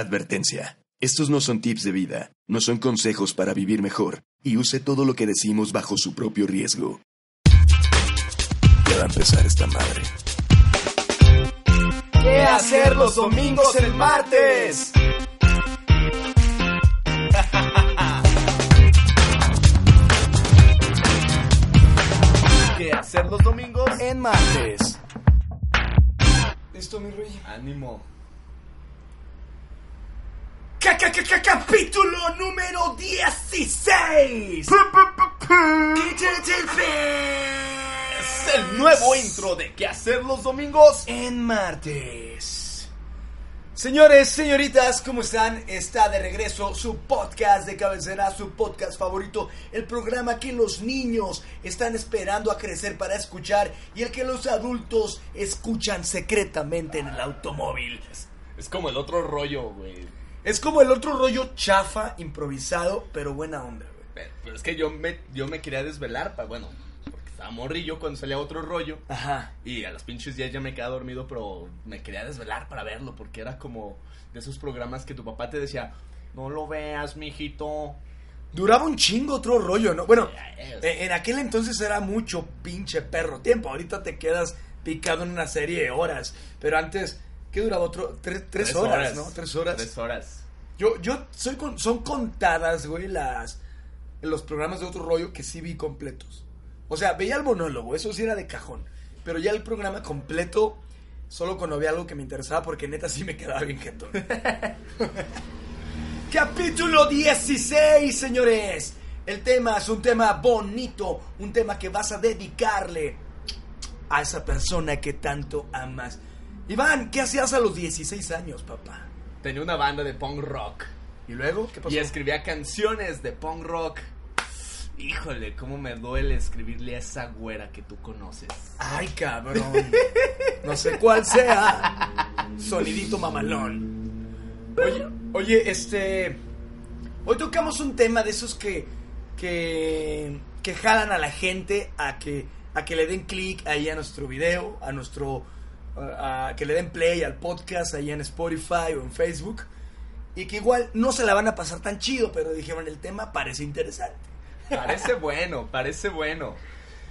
Advertencia. Estos no son tips de vida, no son consejos para vivir mejor, y use todo lo que decimos bajo su propio riesgo. Ya va a empezar esta madre. ¿Qué hacer los domingos el martes? ¿Qué hacer los domingos? En martes. ¿Listo, mi rey? Ánimo. Ca- ca- Capítulo número 16. Es el nuevo intro de ¿Qué hacer los domingos? En martes. Señores, señoritas, ¿cómo están? Está de regreso su podcast de cabecera, su podcast favorito, el programa que los niños están esperando a crecer para escuchar y el que los adultos escuchan secretamente en el automóvil. Es como el otro rollo, güey. Es como el otro rollo chafa, improvisado, pero buena onda, güey. Pero, pero es que yo me, yo me quería desvelar, pa, bueno, porque estaba morrillo cuando salía otro rollo. Ajá. Y a las pinches 10 ya me quedaba dormido, pero me quería desvelar para verlo, porque era como de esos programas que tu papá te decía, no lo veas, mijito. Duraba un chingo otro rollo, ¿no? Bueno, eh, en aquel entonces era mucho pinche perro tiempo. Ahorita te quedas picado en una serie de horas. Pero antes, ¿qué duraba otro? Tres, tres horas, ¿no? Tres horas. Tres horas. Yo, yo soy con- son contadas, güey, las los programas de otro rollo que sí vi completos. O sea, veía el monólogo, eso sí era de cajón. Pero ya el programa completo, solo cuando había algo que me interesaba, porque neta sí me quedaba bien jetón. Capítulo 16, señores. El tema es un tema bonito, un tema que vas a dedicarle a esa persona que tanto amas. Iván, ¿qué hacías a los 16 años, papá? Tenía una banda de punk rock. ¿Y luego? ¿Qué pasó? Y escribía canciones de punk rock. Híjole, cómo me duele escribirle a esa güera que tú conoces. Ay, cabrón. No sé cuál sea. Sonidito mamalón. Oye, oye, este. Hoy tocamos un tema de esos que. que. que jalan a la gente a que. a que le den clic ahí a nuestro video, a nuestro. A, que le den play al podcast ahí en Spotify o en Facebook. Y que igual no se la van a pasar tan chido, pero dijeron el tema parece interesante. Parece bueno, parece bueno.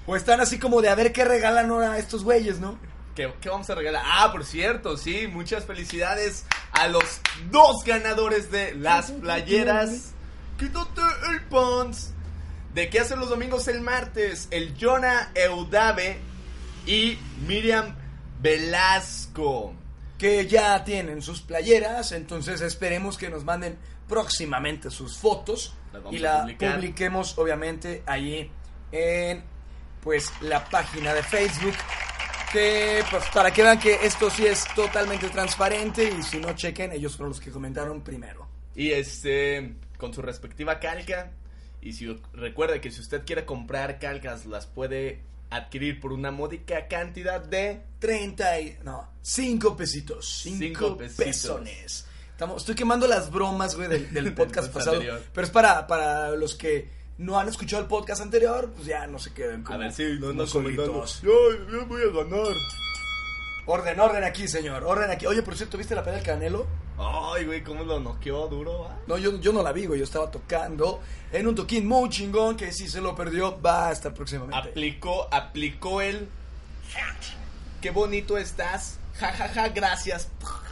O están así como de a ver qué regalan ahora a estos güeyes, ¿no? ¿Qué, qué vamos a regalar? Ah, por cierto, sí, muchas felicidades a los dos ganadores de las playeras. Quítate el pants. ¿De qué hacen los domingos el martes? El Jonah Eudave y Miriam Velasco. que ya tienen sus playeras, entonces esperemos que nos manden próximamente sus fotos y la publiquemos obviamente allí en pues la página de Facebook que pues para que vean que esto sí es totalmente transparente y si no chequen ellos fueron los que comentaron primero. Y este, con su respectiva calca. Y si recuerda que si usted quiere comprar calcas, las puede adquirir por una módica cantidad de 30 y no, 5 pesitos, 5 Cinco pesitos. pesones. Estamos, estoy quemando las bromas, güey, del, del podcast pasado. anterior. Pero es para, para los que no han escuchado el podcast anterior, pues ya no se queden como, A ver si no como andan comentando. solitos. Yo, yo voy a ganar. Orden, orden aquí, señor, orden aquí. Oye, por cierto, ¿viste la pelea del Canelo? Ay, güey, cómo lo noqueó duro, ¿va? No, yo, yo no la vi, güey, yo estaba tocando en un toquín muy chingón que si se lo perdió va hasta próximamente. Aplicó, aplicó el. Qué bonito estás. Ja, ja, ja, gracias.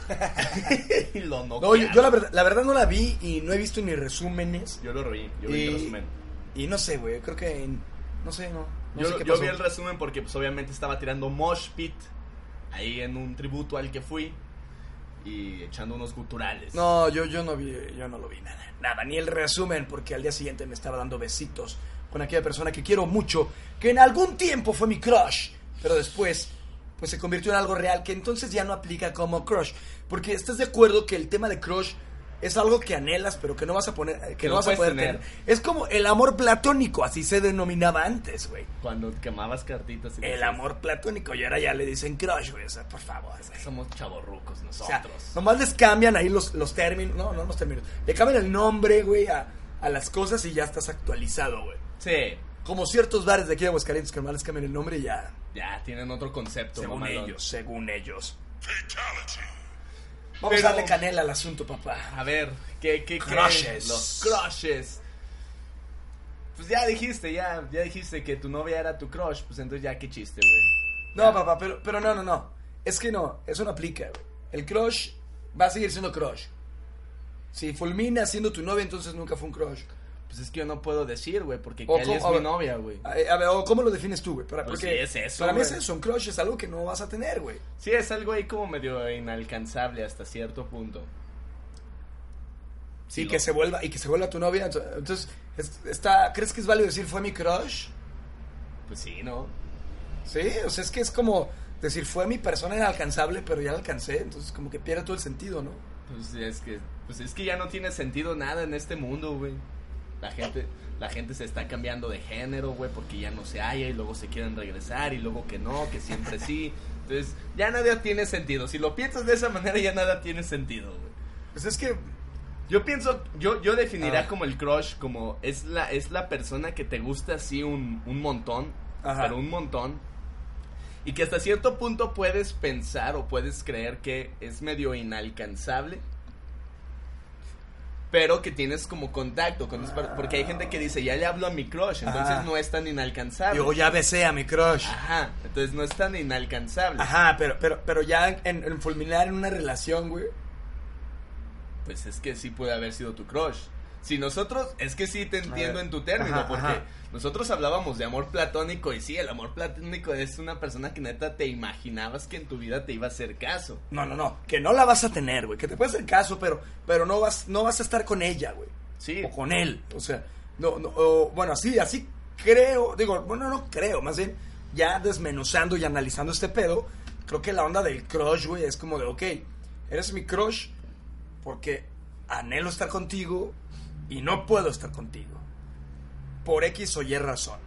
y lo noqueó. No, yo, yo la, verdad, la verdad no la vi y no he visto ni resúmenes. Yo lo vi, yo vi el resumen. y no sé, güey, creo que... en- no sé, no. no yo sé qué yo pasó. vi el resumen porque pues obviamente estaba tirando mosh pit ahí en un tributo al que fui y echando unos guturales. No, yo, yo no vi, yo no lo vi nada, nada, ni el resumen, porque al día siguiente me estaba dando besitos con aquella persona que quiero mucho, que en algún tiempo fue mi crush, pero después, pues se convirtió en algo real, que entonces ya no aplica como crush, porque estás de acuerdo que el tema de crush es algo que anhelas, pero que no vas a poner, que, Que no vas a poder tener. tener. Es como el amor platónico, así se denominaba antes, güey. Cuando quemabas cartitas y El decías, amor platónico, y ahora ya le dicen crush, güey, o sea, por favor, güey. Somos chavorrucos O sea, nosotros. nomás les cambian ahí los, los términos. No, no los términos. Le cambian el nombre, güey, a, a las cosas y ya estás actualizado, güey. sí, Como ciertos bares de aquí de Aguascalientes que nomás les cambian el nombre y ya. ya tienen otro concepto. Según mamalón. ellos, según ellos. Vamos Pero- a darle canela al asunto, papá. A ver, ¿qué, qué, qué? Crushes. Los crushes. Pues ya dijiste, ya, ya dijiste que tu novia era tu crush, pues entonces ya qué chiste, güey. No, papá, pero, pero no, no, no. Es que no, eso no aplica, güey. El crush va a seguir siendo crush. Si fulmina siendo tu novia, entonces nunca fue un crush. Pues es que yo no puedo decir, güey, porque O Kelly es cómo- a mi ver. novia, güey. A, a ver, o ¿cómo lo defines tú, güey? Para, Pues porque sí, es eso, Para mí es eso, un crush es algo que no vas a tener, güey. Sí, es algo ahí como medio inalcanzable hasta cierto punto. Sí, lo- que se vuelva, y que se vuelva tu novia. ento- Entonces, es- está, ¿crees que es válido decir fue mi crush? Pues sí, ¿no? Sí, o sea, es que es como decir fue mi persona inalcanzable, pero ya la alcancé. Entonces, como que pierde todo el sentido, ¿no? Pues es que, pues es que ya no tiene sentido nada en este mundo, güey. La gente, la gente se está cambiando de género, güey, porque ya no se halla y luego se quieren regresar y luego que no, que siempre sí. Entonces, ya nada tiene sentido. Si lo piensas de esa manera, ya nada tiene sentido, güey. Pues es que Yo pienso, yo, yo definiría Ah. como el crush como es la, es la persona que te gusta así un, un montón, Ajá. pero un montón. Y que hasta cierto punto puedes pensar o puedes creer que es medio inalcanzable. Pero que tienes como contacto con Porque hay gente que dice, ya le hablo a mi crush, entonces Ajá. no es tan inalcanzable. yo ya besé a mi crush. Ajá, entonces no es tan inalcanzable. Ajá, pero, pero, pero ya en, en fulminar en una relación, güey. Pues es que sí puede haber sido tu crush. Si nosotros, es que sí te entiendo en tu término, Ajá, porque ajá. nosotros hablábamos de amor platónico y sí, el amor platónico es una persona que neta te imaginabas que en tu vida te iba a hacer caso. No, no, no. Que no la vas a tener, güey. Que te puede hacer caso, pero, pero no vas, no vas a estar con ella, güey. Sí. O con él. O sea, no, no, o, bueno, así, así creo. Digo, bueno, no creo. Más bien, ya desmenuzando y analizando este pedo, creo que la onda del crush, güey, es como de, ok, eres mi crush porque anhelo estar contigo y no puedo estar contigo. Por X o Y razón.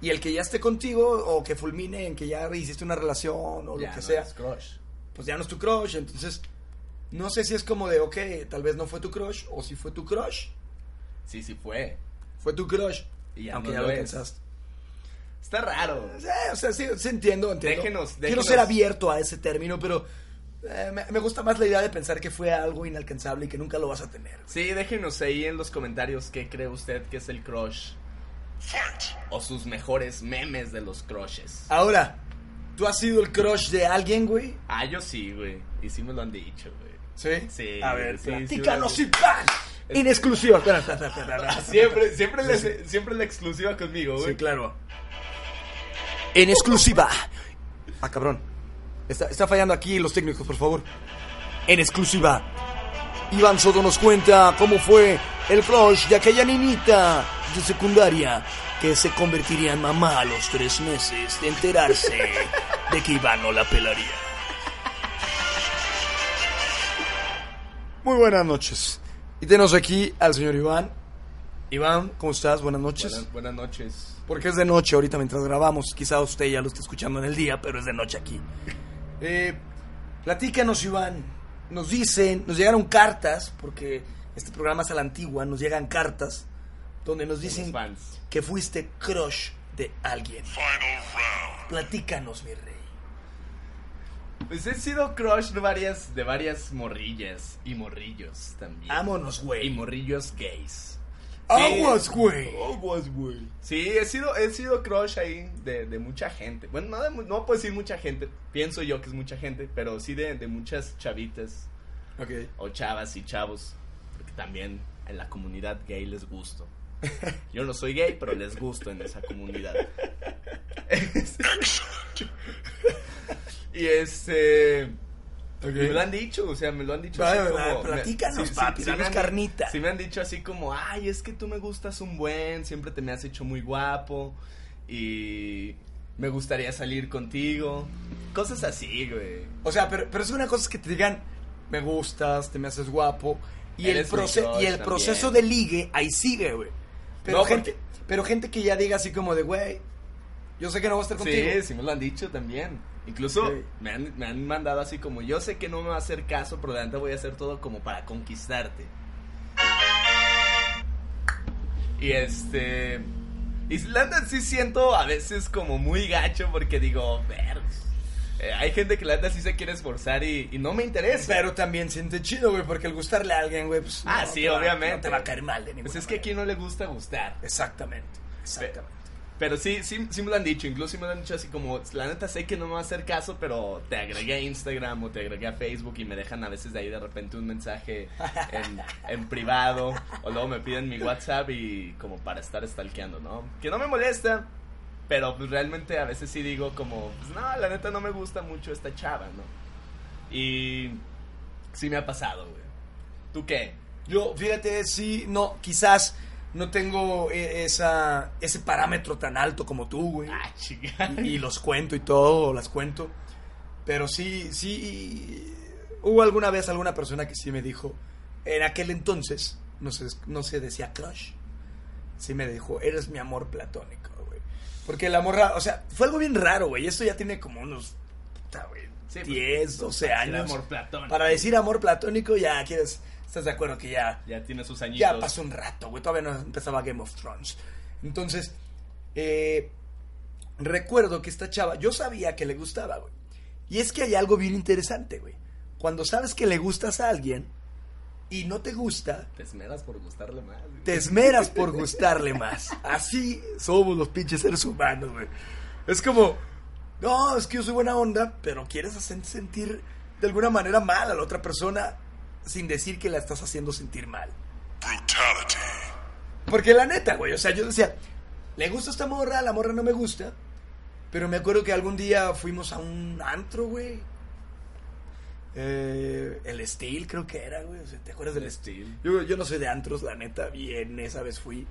Y el que ya esté contigo o que fulmine en que ya hiciste una relación o Ya lo que no sea, es crush. pues ya no es tu crush. Entonces, no sé si es como de, ok, tal vez no fue tu crush o si fue tu crush. Sí, sí fue. Fue tu crush. Y ya aunque no ya lo lo pensaste. Está raro. Sí, o sea, sí, sí entiendo, entiendo. Déjenos- Quiero déjenos. ser abierto a ese término, pero eh, me, me gusta más la idea de pensar que fue algo inalcanzable y que nunca lo vas a tener. Sí, déjenos ahí en los comentarios qué cree usted que es el crush. O sus mejores memes de los crushes. Ahora, ¿tú has sido el crush de alguien, güey? Ah, yo sí, güey. Y sí me lo han dicho, güey. Sí. Sí, A ver, sí, platícanos sí, y ¡pam! En exclusiva. Espera, espera, espera, espera, espera. Siempre, siempre, la, siempre la exclusiva conmigo, güey. Sí, claro. En exclusiva. Ah, cabrón. Está, está fallando aquí los técnicos, por favor. En exclusiva. Iván Soto nos cuenta cómo fue el crush de aquella niñita de secundaria que se convertiría en mamá a los tres meses de enterarse de que Iván no la pelaría. Muy buenas noches. Y tenemos aquí al señor Iván. Iván, ¿cómo estás? Buenas noches. Buenas, buenas noches. Porque es de noche ahorita mientras grabamos. Quizá usted ya lo esté escuchando en el día, pero es de noche aquí. Eh, platícanos, Iván. Nos dicen, nos llegaron cartas, porque este programa es a la antigua, nos llegan cartas donde nos dicen que fuiste crush de alguien. Platícanos, mi rey. Pues he sido crush de varias, de varias morrillas y morrillos también. Vámonos, Y güey. morrillos gays. Aguas, güey. Aguas, güey. Sí, he sido, he sido crush ahí de, de mucha gente. Bueno, no, de no puedo decir mucha gente. Pienso yo que es mucha gente, pero sí de, de muchas chavitas Ok. o chavas y chavos. Porque también en la comunidad gay les gusto. Yo no soy gay, pero les gusto en esa comunidad. y este... Me lo han dicho, o sea, me lo han dicho Vale, así como... platícanos, papi, me danos han di- carnita. Sí me han dicho así como, ay, es que tú me gustas un buen, siempre te me has hecho muy guapo y me gustaría salir contigo. Cosas así, güey. O sea, pero, pero es una cosa que te digan, me gustas, te me haces guapo. Y el, Eres proce- y el también. proceso de ligue ahí sigue, güey. Pero, No, gente, porque- pero gente que ya diga así como de, güey, yo sé que no voy a estar contigo. Sí, sí me lo han dicho también. Incluso me, han, me han mandado así como, yo sé que no me va a hacer caso, pero de antes voy a hacer todo como para conquistarte. Y este... Neta sí siento a veces como muy gacho porque digo, ver, Eh, hay gente que la neta sí se quiere esforzar y, y no me interesa. Pero también siente chido, güey, porque el gustarle a alguien, güey, pues. Ah, no sí, va- obviamente. no te va a caer mal de ninguna Pues es que a manera. quien no le gusta gustar. Exactamente, exactamente. Pero sí, sí, sí me lo han dicho, incluso sí me lo han dicho así como, la neta sé que no me va a hacer caso, pero te agregué a Instagram o te agregué a Facebook y me dejan a veces de ahí de repente un mensaje en, en privado o luego me piden mi WhatsApp y como para estar stalkeando, ¿no? Que no me molesta, pero pues realmente a veces sí digo como, pues no, la neta no me gusta mucho esta chava, ¿no? Y sí me ha pasado, güey. ¿Tú qué? Yo, fíjate, sí, no, quizás no tengo eh, esa, ese parámetro tan alto como tú, güey. Ah, y, y los cuento y todo, las cuento. Pero sí, sí, hubo alguna vez alguna persona que sí me dijo, en aquel entonces, no se, no se decía crush, sí me dijo, eres mi amor platónico, güey. Porque el amor, o sea, fue algo bien raro, güey. Esto ya tiene como unos, puta, güey, Sí, pues, 10, 12 El años. amor platónico. Para decir amor platónico ya quieres, estás de acuerdo que ya, Ya tiene sus añitos. ya pasó un rato, güey. Todavía no empezaba Game of Thrones. Entonces, eh, recuerdo que esta chava, yo sabía que le gustaba, güey. Y es que hay algo bien interesante, güey. Cuando sabes que le gustas a alguien y no te gusta, Te esmeras por gustarle más. güey. te esmeras por gustarle más. Así somos los pinches seres humanos, güey. Es como, no, es que yo soy buena onda, pero quieres hacer sentir de alguna manera mal a la otra persona sin decir que la estás haciendo sentir mal. Porque la neta, güey, o sea, yo decía, le gusta esta morra, la morra no me gusta. Pero me acuerdo que algún día fuimos a un antro, güey. Eh, el Steel creo que era, güey. O sea, ¿Te acuerdas del El Steel? Steel. Yo, yo no soy de antros, la neta. Bien, esa vez fui.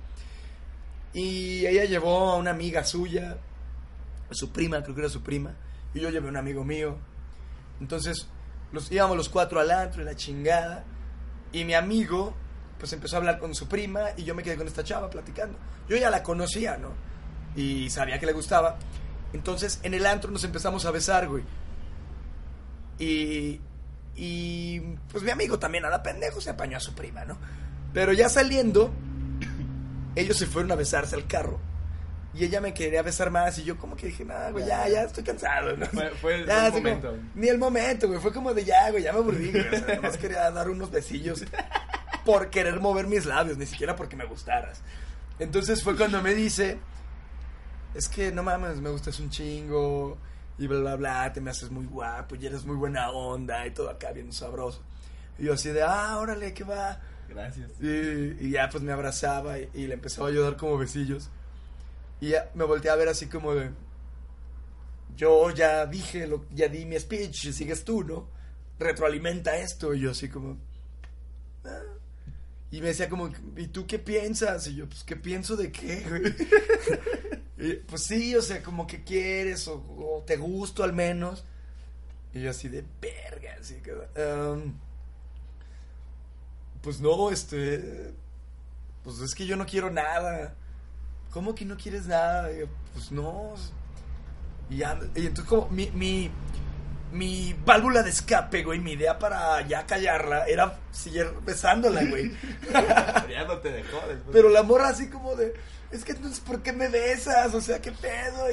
Y ella llevó a una amiga suya, a su prima, creo que era su prima. Y yo llevé a un amigo mío. Entonces, íbamos los cuatro al antro y la chingada. Y mi amigo, pues empezó a hablar con su prima y yo me quedé con esta chava platicando. Yo ya la conocía, ¿no? Y sabía que le gustaba. Entonces, en el antro nos empezamos a besar, güey. Y, y pues mi amigo también a la pendejo se apañó a su prima, ¿no? Pero ya saliendo, ellos se fueron a besarse al carro. Y ella me quería besar más y yo como que dije, nada, güey, ya, ya estoy cansado. ¿no? Fue- fue el- Ya, fue el así como- momento. ni el momento, güey. Fue como de ya, güey, ya me aburrí, güey. O sea, nomás quería dar unos besillos por querer mover mis labios, ni siquiera porque me gustaras. Entonces fue cuando me dice, es que no mames, me gustas un chingo y bla, bla, bla, te me haces muy guapo y eres muy buena onda y todo acá bien sabroso. Y yo así de, ah, órale, ¿qué va? Gracias. Y, y ya pues me abrazaba y, y le empezaba a ayudar como besillos. Y me volteé a ver así como de, yo ya dije, ya di mi speech, sigues tú, ¿no? Retroalimenta esto. Y yo así como... "Ah". Y me decía como, ¿y tú qué piensas? Y yo, pues, ¿qué pienso de qué, güey? Y, pues sí, o sea, como que quieres o, o te gusto al menos. Y yo así de verga, así que... um, pues no, este... Pues es que yo no quiero nada. ¿Cómo que no quieres nada? Y yo, pues no. Y, ya, y entonces como mi, mi, mi válvula de escape, güey, mi idea para ya callarla era seguir besándola, güey. ya no te dejó después. Pero la morra así como de, es que entonces, ¿por qué me besas? O sea, ¿qué pedo?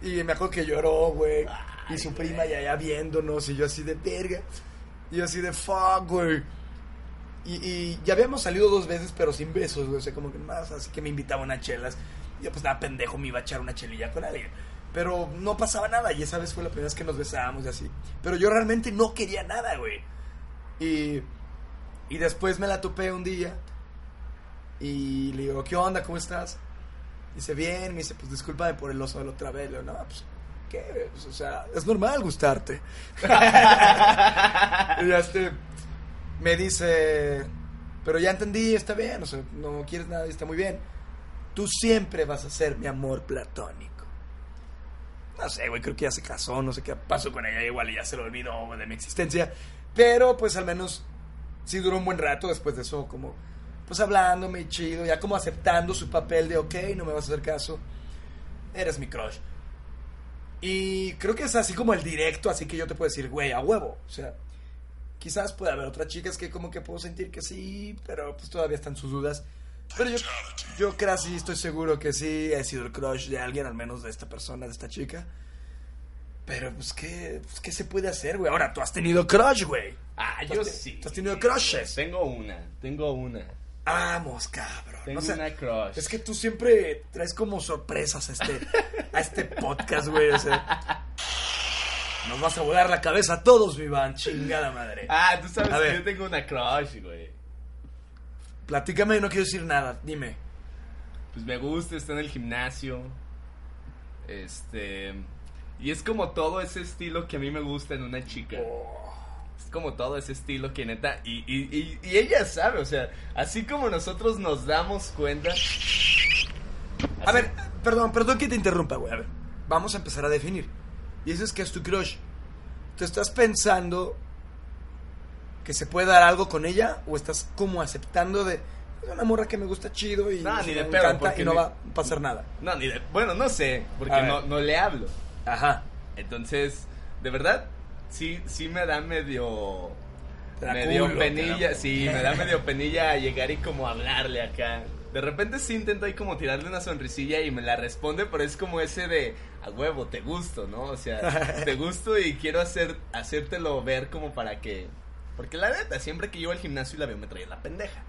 Y, y me acuerdo que lloró, güey. Y su prima ya, ya viéndonos y yo así de verga. Y yo así de fuck, güey. Y, y ya habíamos salido dos veces, pero sin besos, güey. O sea, como que más, así que me invitaban a chelas. Y yo, pues nada, pendejo, me iba a echar una chelilla con alguien. Pero no pasaba nada. Y esa vez fue la primera vez que nos besábamos y así. Pero yo realmente no quería nada, güey. Y, y después me la topé un día. Y le digo, ¿qué onda? ¿Cómo estás? Dice, bien. Me dice, pues discúlpame por el oso de la otra vez. Le digo, no, pues, ¿qué? O sea, es normal gustarte. y ya este, me dice, pero ya entendí, está bien. O sea, no quieres nada está muy bien. Tú siempre vas a ser mi amor platónico. No sé, güey, creo que ya se casó, no sé qué pasó con ella, igual y ya se lo olvidó de mi existencia. Pero pues al menos sí duró un buen rato después de eso, como pues hablándome chido, ya como aceptando su papel de, ok, no me vas a hacer caso, eres mi crush. Y creo que es así como el directo, así que yo te puedo decir, güey, a huevo. O sea, quizás puede haber otras chicas que como que puedo sentir que sí, pero pues todavía están sus dudas. Pero yo, yo casi estoy seguro que sí he sido el crush de alguien, al menos de esta persona, de esta chica. Pero, pues, ¿qué, pues, ¿qué se puede hacer, güey? Ahora, tú has tenido crush, güey. Ah, ¿Tú yo te- sí. tú has tenido crushes? Tengo una, tengo una. Vamos, cabrón. Tengo O sea, una crush. Es que tú siempre traes como sorpresas a este, a este podcast, güey. o sea. Nos vas a volar la cabeza a todos, Vivan. Chingada madre. Ah, tú sabes A que ver. yo tengo una crush, güey. Platícame, no quiero decir nada. Dime. Pues me gusta, está en el gimnasio. Este. Y es como todo ese estilo que a mí me gusta en una chica. Es como todo ese estilo que neta. Y, y, y, y ella sabe, o sea, así como nosotros nos damos cuenta. A ver, perdón, perdón que te interrumpa, güey. A ver, vamos a empezar a definir. Y eso es que es tu crush. ¿Tú estás pensando que se puede dar algo con ella? ¿O estás como aceptando de... Es una morra que me gusta chido y No, me ni de encanta pedo, y no va a pasar nada. No, ni de. Bueno, no sé, porque no, no le hablo. Ajá. Entonces, de verdad, sí, sí me da medio. Medio culo, penilla, sí, me da medio penilla llegar y como hablarle acá. De repente sí intento ahí como tirarle una sonrisilla y me la responde, pero es como ese de a huevo, te gusto, ¿no? O sea, te gusto y quiero hacer hacértelo ver como para que porque la neta, siempre que yo al gimnasio y la veo me trae la pendeja.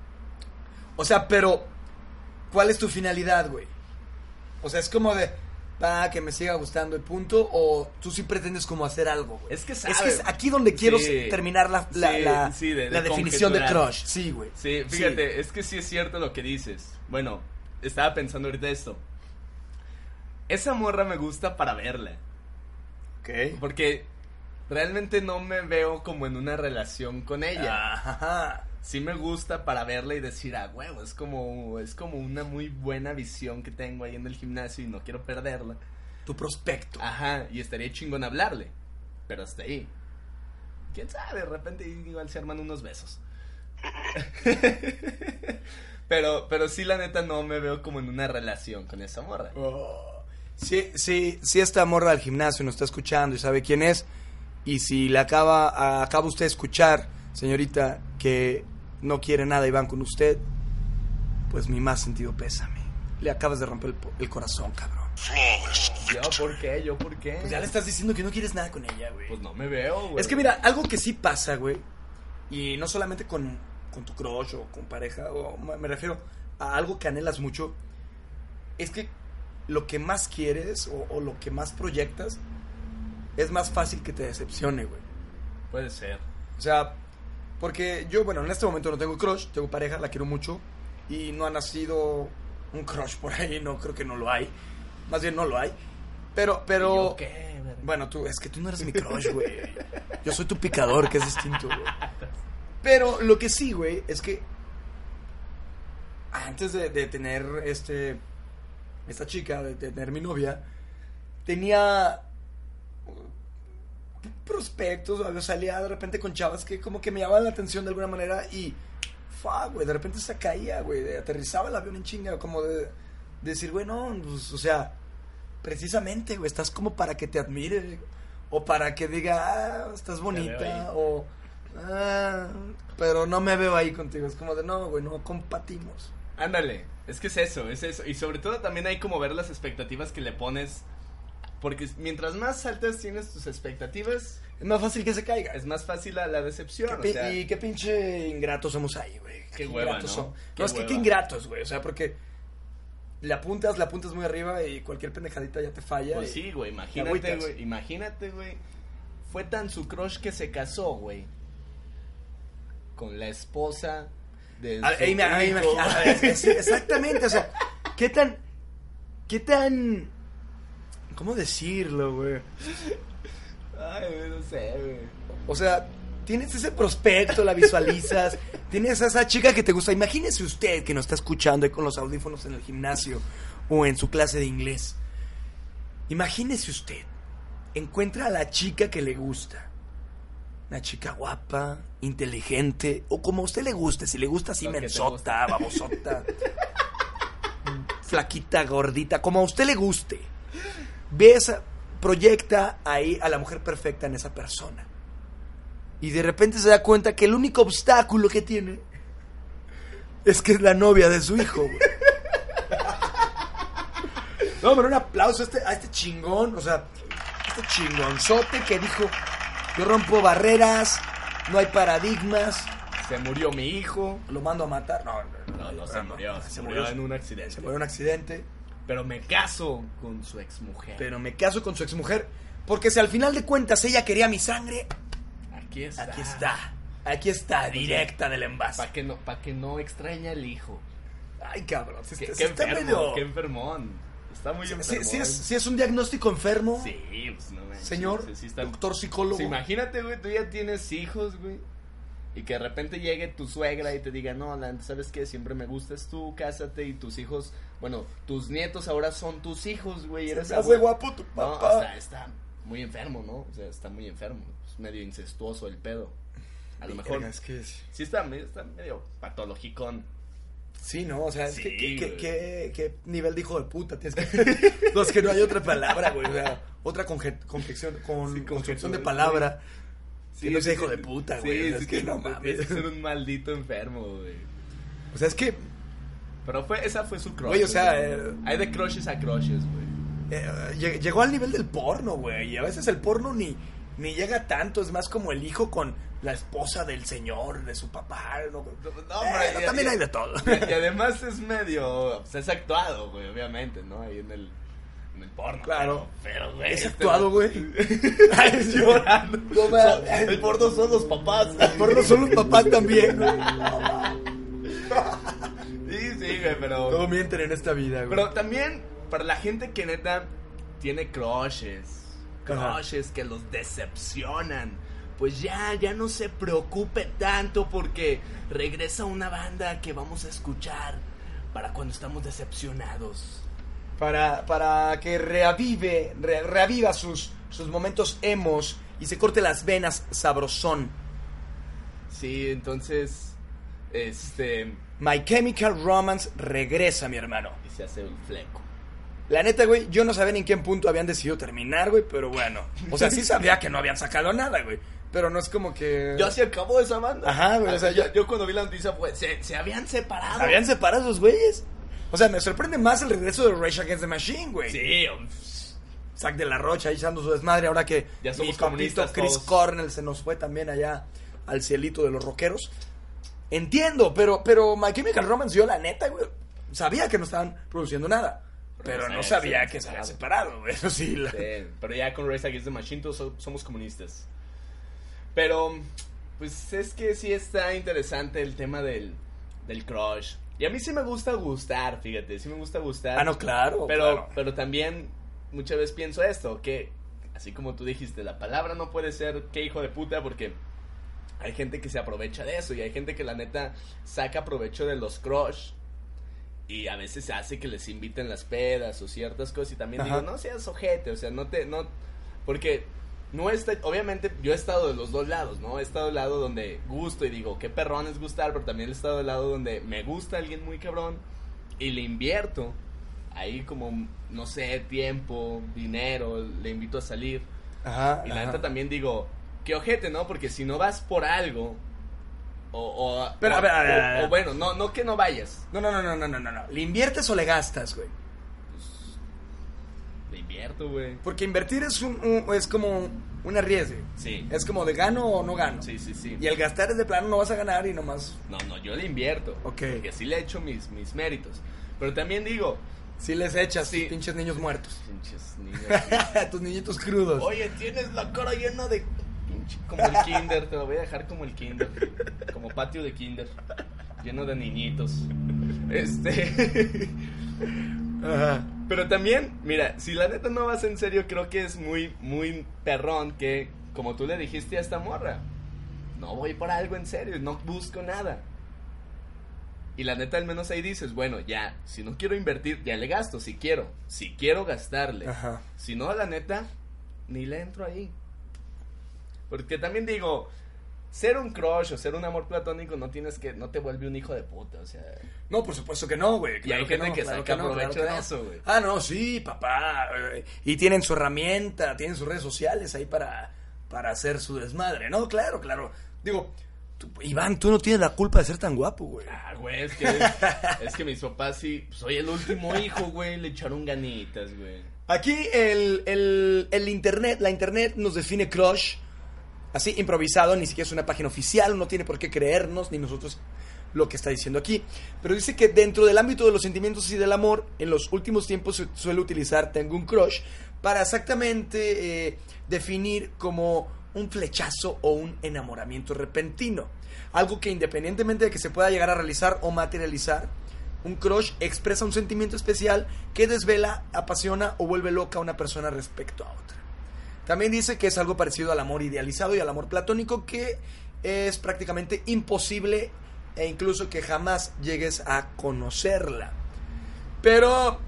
O sea, pero... ¿Cuál es tu finalidad, güey? O sea, es como de... Va, que me siga gustando el punto. O tú sí pretendes como hacer algo, güey. Es que Es sabe. que es aquí donde quiero Sí. terminar la, la, Sí, la- sí, de- la de definición de crush. Sí, güey. Sí, fíjate, es que sí es cierto lo que dices. Bueno, estaba pensando ahorita esto. Esa morra me gusta para verla. Ok. Porque realmente no me veo como en una relación con ella. Ajá. Sí me gusta para verla y decir, ah, huevo, es como, es como una muy buena visión que tengo ahí en el gimnasio y no quiero perderla. Tu prospecto. Ajá, y estaría chingón hablarle. Pero hasta ahí. Quién sabe, de repente igual se arman unos besos. pero, pero sí, la neta, no me veo como en una relación con esa morra. Oh. Sí, sí, sí, esta morra del gimnasio nos está escuchando y sabe quién es. Y si le acaba, acaba usted de escuchar, señorita, que no quiere nada y van con usted, pues mi más sentido pésame. Le acabas de romper el, po- el corazón, cabrón. ¿Yo por qué? ¿Yo por qué? Pues ya le estás diciendo que no quieres nada con ella, güey. Pues no me veo, güey. Es que mira, algo que sí pasa, güey, y no solamente con, con tu crush o con pareja, o me refiero a algo que anhelas mucho, es que lo que más quieres o, o lo que más proyectas es más fácil que te decepcione, güey. Puede ser. O sea, porque yo, bueno, en este momento no tengo crush, tengo pareja, la quiero mucho, y no ha nacido un crush por ahí, no creo que no lo hay. Más bien no lo hay. Pero, pero... ¿Y yo qué? Bueno, tú, es que tú no eres mi crush, güey. Yo soy tu picador, que es distinto, güey. Pero lo que sí, güey, es que antes de, de tener este esta chica, de tener mi novia, tenía prospectos, o salía de repente con chavas que como que me llamaban la atención de alguna manera y fa, güey, de repente se caía, güey, aterrizaba el avión en chinga, como de, de decir, güey, no, pues, o sea, precisamente, güey, estás como para que te admire o para que diga, ah, estás bonita o ah, pero no me veo ahí contigo, es como de, no, güey, no compatimos. Ándale, es que es eso, es eso. Y sobre todo también hay como ver las expectativas que le pones. Porque mientras más altas tienes tus expectativas, Es más fácil que se caiga. es más fácil la, la decepción. Qué o pi- sea, y qué pinche ingratos somos ahí, güey. Qué hueva, ingratos ¿no? son. Qué No, es que qué ingratos, güey. O sea, porque le apuntas, le apuntas muy arriba y cualquier pendejadita ya te falla. Pues y- sí, güey, te imagínate, güey. Imagínate, güey. Fue tan su crush que se casó, güey. Con la esposa de A- me- a- es- exactamente, o sea, qué tan. qué tan. ¿Cómo decirlo, güey? Ay, güey, no sé, güey. O sea, tienes ese prospecto, la visualizas, tienes a esa chica que te gusta. Imagínese usted que nos está escuchando ahí con los audífonos en el gimnasio o en su clase de inglés. Imagínese usted, encuentra a la chica que le gusta. Una chica guapa, inteligente, o como a usted le guste, si le gusta así mensota, babosota, flaquita, gordita, como a usted le guste. Ve esa, proyecta ahí a la mujer perfecta en esa persona. Y de repente se da cuenta que el único obstáculo que tiene es que es la novia de su hijo, güey. No, pero un aplauso a este, a este chingón. O sea, este chingonzote que dijo, yo rompo barreras, no hay paradigmas, Se murió mi hijo. lo mando a matar. No, No, no se murió. Se, murió en un accidente. Se murió en un accidente. Pero me caso con su exmujer. Pero me caso con su exmujer. Porque si al final de cuentas ella quería mi sangre, Aquí está. aquí está. Aquí está, directa del envase. Para que, no, pa' que no extraña al hijo. Ay, cabrón. se Qué, está- qué se está enfermo, medio- qué enfermón. Está muy enfermo. sí, sí es, sí es un diagnóstico enfermo, Sí, pues no manches, señor, sí, está- doctor psicólogo. Imagínate, güey, tú ya tienes hijos, güey. Y que de repente llegue tu suegra y te diga, no, ¿sabes qué? Siempre me gustas tú, cásate y tus hijos, bueno, tus nietos ahora son tus hijos, güey. Se Eres me hace abuelo. guapo tu No, papá. o sea, está muy enfermo, ¿no? O sea, está muy enfermo. Es medio incestuoso el pedo. A lo mejor. Es que- Sí, está, está medio patologicón. Sí, no, o sea, es Sí, güey. que- que nivel de hijo de puta tienes que... no, es que no hay otra palabra, güey, o sea, otra confección, con, Sí, construcción de palabra. Sí, no sí, hijo sí. de puta, Sí, güey, o sea, sí, es que no mames. ser un maldito enfermo, güey. O sea, es que, Pero fue, esa fue su crush. Güey, o sea, eh, Hay de crushes a crushes, güey. eh, lleg- llegó al nivel del porno, güey, y a veces el porno ni, ni llega tanto, es más como el hijo con la esposa del señor, de su papá, ¿no? No, Eh, hombre, y- también y- hay de todo. Y, y además es medio. Pues es actuado, güey, obviamente, ¿no? Ahí en el. En el porno. Claro. Pero, güey. Es este- actuado, güey. Es llorando. No. El porno son los papás. El porno son los papás también, güey. Sí, sí, güey, pero. Todo mienten en esta vida, güey. Pero también, para la gente que neta tiene crushes. Crushes que los decepcionan, pues ya, ya no se preocupe tanto porque regresa una banda que vamos a escuchar para cuando estamos decepcionados. para, para que reavive, re- reaviva sus, sus momentos emos y se corte las venas sabrosón. Sí, entonces, este, My Chemical Romance regresa, mi hermano. y se hace un fleco. La neta, güey, yo no sabía ni en qué punto habían decidido terminar, güey, pero bueno. O sea, sí sabía que no habían sacado nada, güey. Pero no es como que... Ya se acabó esa banda. Ajá, güey, o sea, yo, cuando vi la noticia fue, se, se habían separado. ¿Habían separado los güeyes? O sea, me sorprende más el regreso de Rage Against the Machine, güey. Sí, Zack de la Rocha ahí echando su desmadre ahora que Ya mi somos comunistas Chris todos. Cornell se nos fue también allá al cielito de los rockeros. Entiendo, pero, pero My Chemical Romance, yo la neta, güey, sabía que no estaban produciendo nada. Pero no sabía que se habían separado, güey. Eso sí. la- Sí, pero ya con Race Against the Machine todos so- somos comunistas. Pero, pues es que sí está interesante el tema del, del crush. Y a mí sí me gusta gustar, fíjate, sí me gusta gustar. Ah, no, claro. pero, claro. pero también muchas veces pienso esto, que así como tú dijiste, la palabra no puede ser qué hijo de puta porque hay gente que se aprovecha de eso y hay gente que la neta saca provecho de los crush y a veces hace que les inviten las pedas o ciertas cosas y también Ajá. digo, no seas ojete, o sea, no te, no, porque no está, obviamente yo he estado de los dos lados, ¿no? He estado del lado donde gusto y digo, qué perrón es gustar, pero también he estado del lado donde me gusta alguien muy cabrón y le invierto ahí como, no sé, tiempo, dinero, le invito a salir. Ajá. Y la neta también digo, qué ojete, ¿no? Porque si no vas por algo, o, o, Pero, o- a ver, a ver, o- a ver. o bueno, no, no que no vayas, No, no, no, no, no, no, no, no. ¿Le inviertes o le gastas, güey? le invierto, güey. Porque invertir es un, un- es como un arriesgue. Sí. Es como de gano o no gano. Sí, sí, sí. Y el gastar es de plano no vas a ganar y nomás No, no, yo le invierto. Ok. Porque sí le he hecho mis, mis méritos. Pero también digo, si les echas Sí. pinches niños muertos. pinches niños. tus niñitos crudos. Oye, tienes la cara llena de. Pinche- Como el kinder, te lo voy a dejar como el kinder. Como patio de kinder. Lleno de niñitos. Este. Ajá. Pero también, mira, si la neta no vas en serio, creo que es muy, muy perrón que, como tú le dijiste a esta morra, no voy por algo en serio, no busco nada. Y la neta, al menos ahí dices, bueno, ya, si no quiero invertir, ya le gasto, si quiero, si quiero gastarle. Ajá. Si no, la neta, ni le entro ahí. Porque también digo, ser un crush o ser un amor platónico no tienes que, no te vuelve un hijo de puta, o sea. No, por supuesto que no, güey. Y hay gente que saca provecho de eso, güey. Ah, no, sí, papá. eh, Y tienen su herramienta, tienen sus redes sociales ahí para, para hacer su desmadre. No, claro, claro. Digo, tú- Iván, tú no tienes la culpa de ser tan guapo, güey. Ah, güey, es que, es que mis papás sí, soy el último hijo, güey, le echaron ganitas, güey. Aquí el, el, el internet, la internet nos define crush. Así, improvisado, ni siquiera es una página oficial, no tiene por qué creernos, ni nosotros lo que está diciendo aquí. Pero dice que dentro del ámbito de los sentimientos y del amor, en los últimos tiempos se suele utilizar tengo un crush para exactamente eh, definir como un flechazo o un enamoramiento repentino. Algo que independientemente de que se pueda llegar a realizar o materializar, un crush expresa un sentimiento especial que desvela, apasiona o vuelve loca a una persona respecto a otra. También dice que es algo parecido al amor idealizado y al amor platónico que es prácticamente imposible e incluso que jamás llegues a conocerla. Pero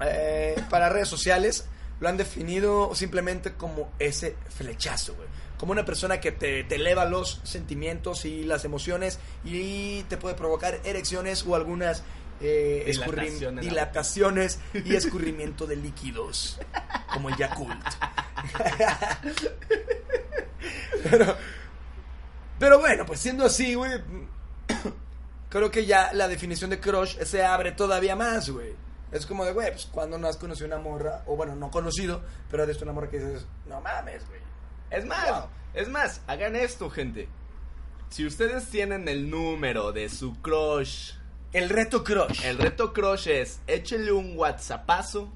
eh, para redes sociales lo han definido simplemente como ese flechazo, güey. Como una persona que te, te eleva los sentimientos y las emociones y te puede provocar erecciones o algunas eh, Dilatación dilataciones y escurrimiento de líquidos, como el Yakult. pero, pero bueno, pues siendo así, güey, creo que ya la definición de crush se abre todavía más, güey. Es como de, güey, pues cuando no has conocido una morra, o bueno, no conocido, pero eres una morra que dices, no mames, güey. Es más, Wow. es más, hagan esto, gente. Si ustedes tienen el número de su crush, El reto crush. el reto crush es échele un whatsappazo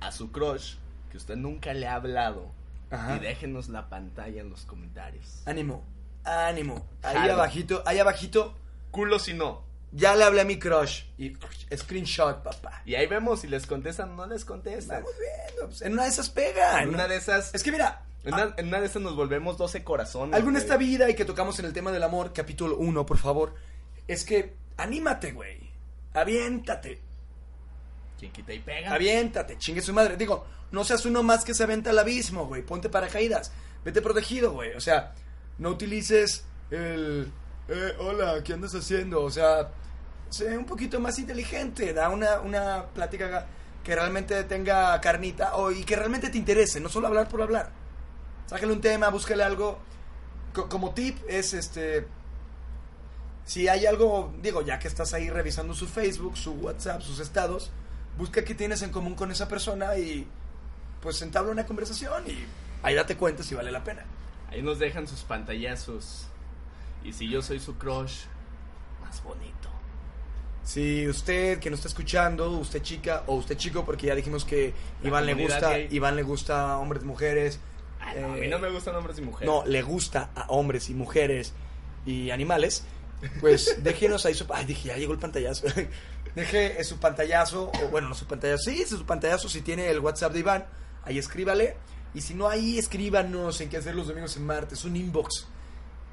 a su crush que usted nunca le ha hablado Ajá. y déjenos la pantalla en los comentarios. Ánimo, ánimo. Ahí Jalo. abajito, ahí abajito, Culo si no. ya le hablé a mi crush. Y screenshot, papá. Y ahí vemos si les contestan o no les contestan. Vamos viendo, pues, en una de esas pega. En una de esas, Es que mira, en una, en una de esas nos volvemos 12 corazones. Algo en güey. esta vida y que tocamos en el tema del amor, capítulo 1, por favor, es que anímate, güey. Aviéntate. Quien quita y pega. Aviéntate, chingue su madre. Digo, no seas uno más que se aventa al abismo, güey. Ponte paracaídas. Vete protegido, güey. O sea, no utilices el. Eh, hola, ¿qué andas haciendo? O sea, sé un poquito más inteligente. Da una, una plática que realmente tenga carnita o, y que realmente te interese. No solo hablar por hablar. Sácale un tema, búscale algo. Co- como tip es este. Si hay algo, digo, ya que estás ahí revisando su Facebook, su WhatsApp, sus estados, busca qué tienes en común con esa persona y pues entabla una conversación y ahí date cuenta si vale la pena. Ahí nos dejan sus pantallazos. Y si yo soy su crush, más bonito. Si usted que nos está escuchando, usted chica o usted chico, porque ya dijimos que La Iván le gusta, gay. Iván le gusta hombres, mujeres. Ah, no, a eh, mí no me gustan hombres y mujeres. No, le gusta a hombres y mujeres y animales, pues déjenos ahí su... Ay, dije, ya llegó el pantallazo. Deje eh, su pantallazo, o bueno, no su pantallazo, sí, su pantallazo, si tiene el WhatsApp de Iván, ahí escríbale. Y si no, ahí escríbanos en qué hacer los domingos en martes, un inbox,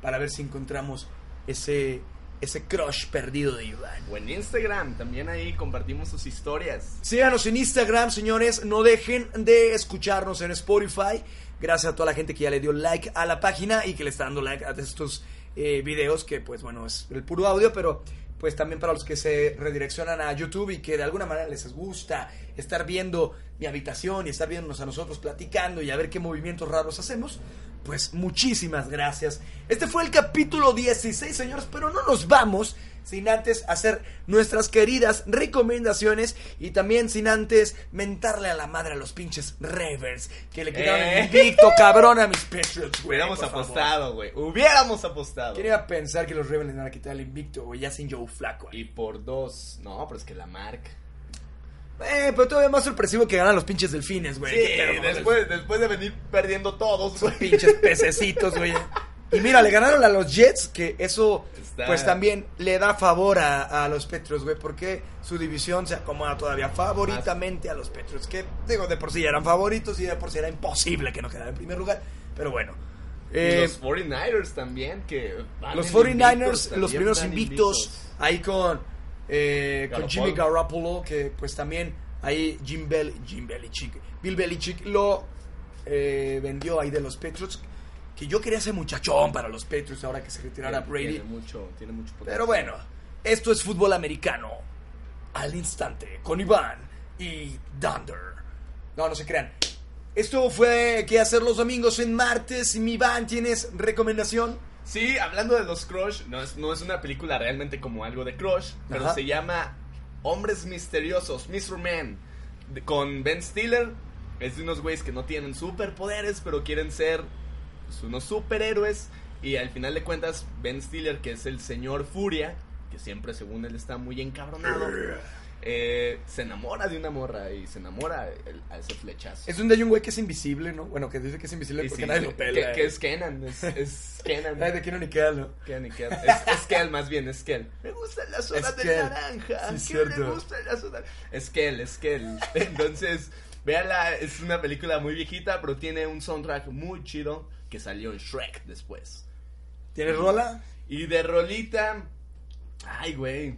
para ver si encontramos ese, ese crush perdido de Iván. O en Instagram, también ahí compartimos sus historias. Síganos en Instagram, señores. No dejen de escucharnos en Spotify. Gracias a toda la gente que ya le dio like a la página y que le está dando like a estos eh, videos, que pues bueno, es el puro audio, pero pues también para los que se redireccionan a YouTube y que de alguna manera les gusta estar viendo mi habitación y estar viéndonos a nosotros platicando y a ver qué movimientos raros hacemos, pues muchísimas gracias. Este fue el capítulo 16, señores, pero no nos vamos sin antes hacer nuestras queridas recomendaciones y también sin antes mentarle a la madre a los pinches Ravens que le quitaron Eh. el invicto cabrón a mis Patriots. güey, Hubiéramos apostado, güey. Hubiéramos apostado. ¿Quién iba a pensar que los Ravens le iban a quitar el invicto, güey? Ya sin Joe Flaco. Y por dos. No, pero es que la marca. Eh, pero todavía más sorpresivo que ganan los pinches delfines, güey. Sí, después, después de venir perdiendo todos, güey. pinches pececitos, güey. Y mira, le ganaron a los Jets, que eso, Está- pues también le da favor a, a los Patriots, güey, porque su división se acomoda todavía favoritamente a los Patriots, que, digo, de por sí eran favoritos y de por sí era imposible que no quedaran en primer lugar, pero bueno. Eh, los 49ers también, que. los en 49ers, invictos, los primeros invictos, ahí con, eh, con. Jimmy Garoppolo, que pues también ahí Jim, Bell, Jim Belichick, Bill Belichick lo eh, vendió ahí de los Patriots, que yo quería ser muchachón para los Patriots ahora que se retirara Brady. Tiene mucho, tiene mucho potencial. Pero bueno, esto es fútbol americano. Al instante, con Iván y Dunder. No, no se crean. Esto fue que hacer los domingos en martes. Mi Iván, ¿tienes recomendación? Sí, hablando de los Crush, no es, no es una película realmente como algo de Crush, pero Ajá. se llama Hombres Misteriosos, Mr. Man, con Ben Stiller Es de unos güeyes que no tienen superpoderes, pero quieren ser unos superhéroes. Y al final de cuentas, Ben Stiller, que es el señor Furia, que siempre según él está muy encabronado, eh, se enamora de una morra y se enamora el- a ese flechazo. Es donde hay un güey que es invisible, ¿no? Bueno, que dice que es invisible Y porque sí, nadie que- lo pela. Que, que es Kenan, es, es Kenan. De quién ni queda, ¿no? Kenan y Kenan. Es, es Kel, más bien, es Kel. Me gustan las Es horas de Kel. naranja. Sí, ¿Quién le cierto. gustan las horas? Es Kel, es Kel. Entonces, véala, es una película muy viejita, pero tiene un soundtrack muy chido que salió en Shrek después. ¿Tienes rola? Y de rolita. Ay, güey.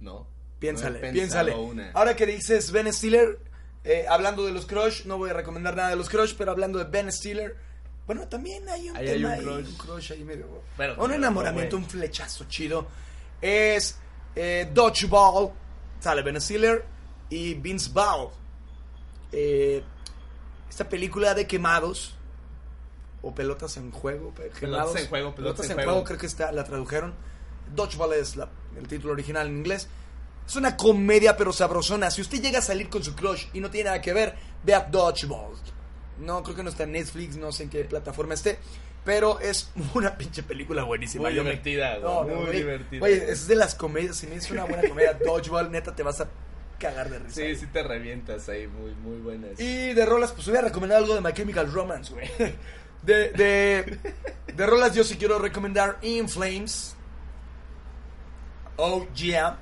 No. Piénsale, no piénsale. una. Ahora que dices Ben Stiller, eh, hablando de los Crush, no voy a recomendar nada de los Crush, pero hablando de Ben Stiller, bueno, también hay un Ahí hay un ahí, crush. un crush ahí medio. Pero- un pero, enamoramiento, un flechazo chido. Es eh, Dodgeball, sale Ben Stiller y Vince Vaughn. Eh, esta película de quemados. O pelotas en juego. Quemados. en juego, pelotas en juego. juego. creo que está, la tradujeron. Dodgeball es la- el título original en inglés. Es una comedia pero sabrosona. Si usted llega a salir con su crush y no tiene nada que ver, vea Dodgeball. No, creo que no está en Netflix, no sé en qué plataforma esté. Pero es una pinche película buenísima. Muy me- divertida, güey, No, no, muy divertida. Oye, es de las comedias. Si me dice una buena comedia, Dodgeball, neta, te vas a cagar de risa. Sí, sí te revientas ahí, muy, muy buenas. Y de rolas, pues voy a recomendar algo de My Chemical Romance, güey. De, de, de rolas yo sí quiero recomendar In Flames. Oh yeah.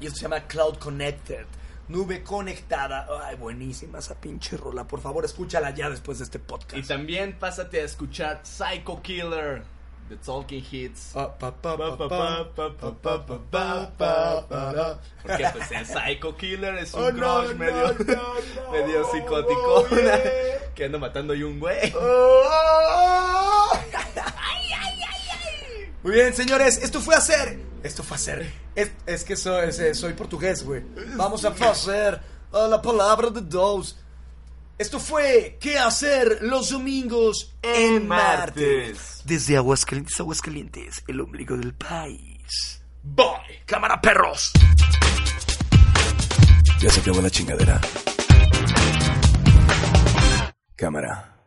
Y esto se llama Cloud Connected. Nube conectada. Ay, buenísima esa pinche rola. Por favor, escúchala ya después de este Y podcast. también pásate a escuchar Psycho Killer The Talking Hits. Porque pues el Psycho Killer es un oh, no, crush medio, no, no, medio psicótico. Oh, que anda matando y un güey. Muy bien, señores, esto fue hacer. Esto fue hacer. Es, es que soy, soy portugués, güey. Vamos a hacer la palabra de dos. Esto fue ¿Qué hacer los domingos en martes? Desde Aguascalientes, Aguascalientes, el ombligo del país. Bye. ¡Cámara, perros! Ya se acabó la chingadera. Cámara.